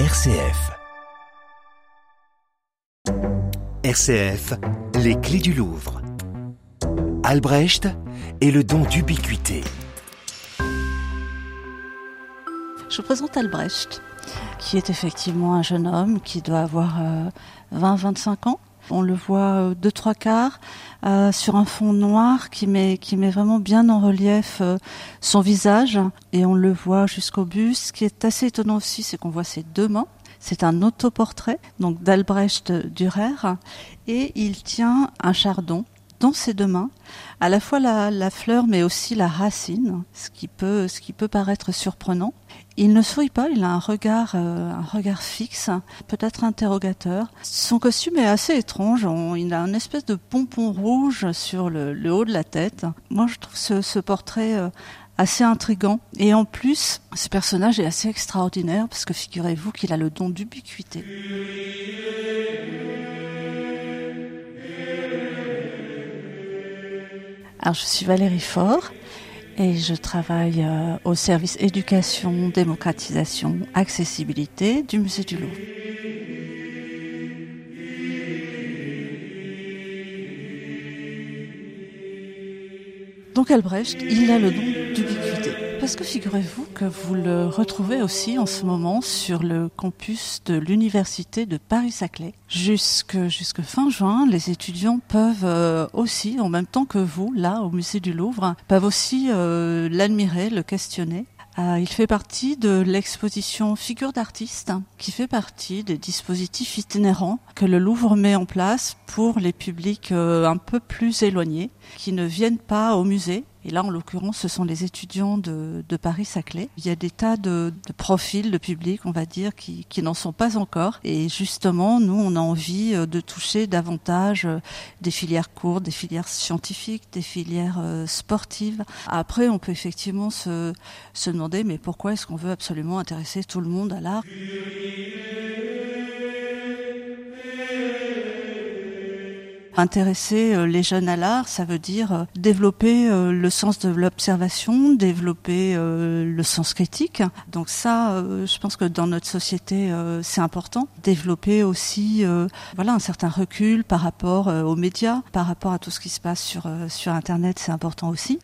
RCF. RCF, les clés du Louvre. Albrecht et le don d'ubiquité. Je vous présente Albrecht, qui est effectivement un jeune homme qui doit avoir 20-25 ans. On le voit de trois quarts euh, sur un fond noir qui met, vraiment bien en relief euh, son visage et on le voit jusqu'au buste. Ce qui est assez étonnant aussi, c'est qu'on voit ses deux mains. C'est un autoportrait donc d'Albrecht Dürer et il tient un chardon dans ses deux mains, à la fois la, fleur mais aussi la racine, ce qui peut, ce qui peut paraître surprenant. Il ne sourit pas, il a un regard, euh, un regard fixe, peut-être interrogateur. Son costume est assez étrange. Il a une espèce de pompon rouge sur le, haut de la tête. Moi, je trouve ce, ce portrait euh, assez intrigant. Et en plus, ce personnage est assez extraordinaire parce que figurez-vous qu'il a le don d'ubiquité. Alors, je suis Valérie Faure et je travaille euh, au service éducation, démocratisation, accessibilité du musée du Louvre. Donc Albrecht, il a le don d'ubiquité. Parce que figurez-vous que vous le retrouvez aussi en ce moment sur le campus de l'université de Paris-Saclay. Jusque, jusque fin juin, les étudiants peuvent euh, aussi, en même temps que vous, là, au musée du Louvre, peuvent aussi euh, l'admirer, le questionner. Euh, il fait partie de l'exposition Figures d'artistes, qui fait partie des dispositifs itinérants que le Louvre met en place pour les publics euh, un peu plus éloignés, qui ne viennent pas au musée. Et là, en l'occurrence, ce sont les étudiants de, Paris-Saclay. Il y a des tas de, de, profils de public, on va dire, qui, qui n'en sont pas encore. Et justement, nous, on a envie euh, de toucher davantage des filières courtes, des filières scientifiques, des filières sportives. Après, on peut effectivement se, se demander, mais pourquoi est-ce qu'on veut absolument intéresser tout le monde à l'art? Intéresser les jeunes à l'art, ça veut dire développer le sens de l'observation, développer le sens critique. Donc ça, je pense que dans notre société, c'est important. Développer aussi, voilà, un certain recul par rapport aux médias, par rapport à tout ce qui se passe sur sur Internet, c'est important aussi.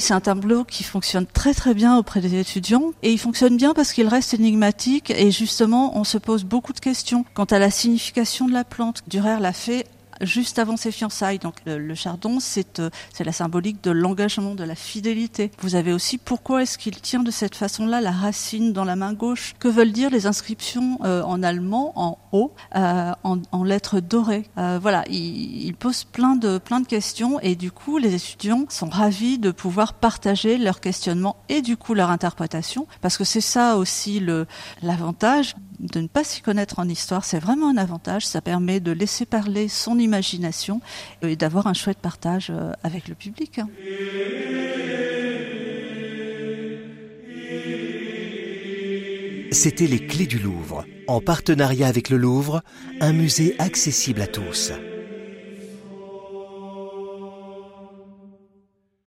C'est un tableau qui fonctionne très très bien auprès des étudiants et il fonctionne bien parce qu'il reste énigmatique et justement on se pose beaucoup de questions quant à la signification de la plante. Durer l'a fait juste avant ses fiançailles. Donc le, le chardon, c'est euh, la symbolique de l'engagement, de la fidélité. Vous avez aussi pourquoi est-ce qu'il tient de cette façon-là la racine dans la main gauche? Que veulent dire les inscriptions euh, en allemand en haut, euh, en, en, lettres dorées? Voilà, il, il, pose plein de plein de questions et du coup les étudiants sont ravis de pouvoir partager leurs questionnements et du coup leur interprétation parce que c'est ça aussi l'avantage de ne pas s'y connaître en histoire, c'est vraiment un avantage. Ça permet de laisser parler son imagination et d'avoir un chouette partage avec le public. C'était les clés du Louvre, en partenariat avec le Louvre, un musée accessible à tous.